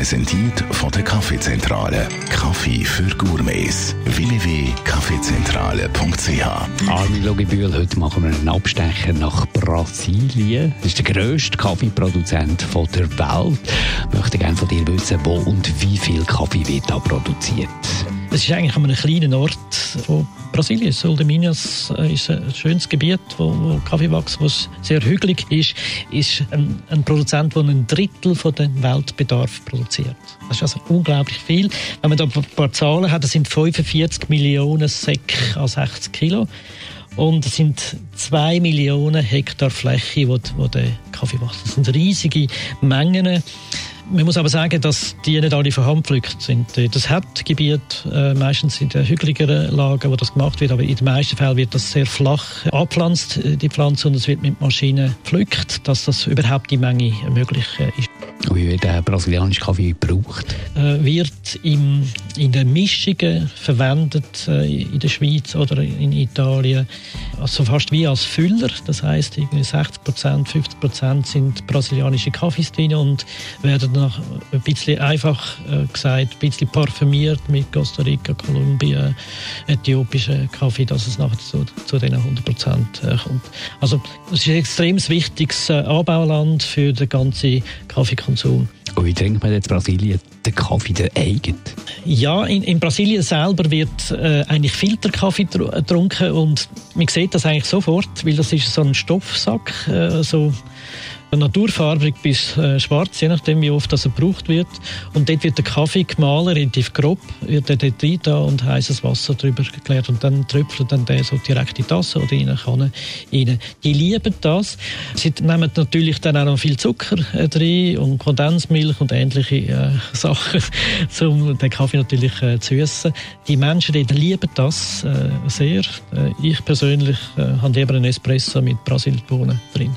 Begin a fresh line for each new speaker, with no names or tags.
Präsentiert von der Kaffeezentrale. Kaffee für Gourmets. www.kaffeezentrale.ch
Armin Logibühl, heute machen wir einen Abstecher nach Brasilien. Das ist der grösste Kaffeeproduzent der Welt. Ich möchte gerne von dir wissen, wo und wie viel Kaffee wird da produziert.
Es ist eigentlich an einem kleinen Ort von Brasilien. Solde-Minas äh, ist ein schönes Gebiet, wo, wo Kaffee wächst, was sehr hügelig ist. Ist ein, ein Produzent, der ein Drittel von dem Weltbedarf produziert. Das ist also unglaublich viel. Wenn man da ein paar Zahlen hat, das sind 45 Millionen Säcke an 60 Kilo. Und es sind zwei Millionen Hektar Fläche, wo, wo der Kaffee wächst. Das sind riesige Mengen. Man muss aber sagen, dass die nicht alle von Hand gepflückt sind. Das hat Gebiet äh, meistens in den hügeligeren Lagen, wo das gemacht wird, aber in den meisten Fällen wird das sehr flach angepflanzt, äh, die Pflanze, und es wird mit Maschinen gepflückt, dass das überhaupt die Menge möglich äh, ist.
Wie wird der brasilianische Kaffee gebraucht?
Äh, wird im, in den Mischungen verwendet, äh, in der Schweiz oder in Italien, also fast wie als Füller. Das heißt, 60 Prozent, 50 Prozent sind brasilianische Kaffees drin und werden nach ein bisschen einfach äh, gesagt, ein bisschen parfümiert mit Costa Rica, Kolumbien, äthiopischen Kaffee, dass es nachher zu, zu diesen 100 Prozent äh, kommt. Also es ist ein extrem wichtiges äh, Anbauland für den ganzen Kaffeekonsum.
Und wie trinkt man jetzt in Brasilien den Kaffee, der eigen?
Ja, in, in, Brasilien selber wird äh, eigentlich Filterkaffee getrunken und man sieht das eigentlich sofort, weil das ist so ein Stoffsack, äh, so naturfarbig bis äh, schwarz, je nachdem wie oft das gebraucht wird. Und dort wird der Kaffee gemahlen, relativ grob, wird er dort rein da und heißes Wasser drüber geklärt und dann tröpfelt dann der so direkt in die Tasse oder in eine Kanne rein. Die lieben das. Sie nehmen natürlich dann auch noch viel Zucker äh, drin und Kondensmilch und ähnliche äh, Sachen, um den Kaffee natürlich äh, zu essen. Die Menschen dort lieben das äh, sehr. Äh, ich persönlich äh, habe lieber einen Espresso mit Brasilbohnen drin.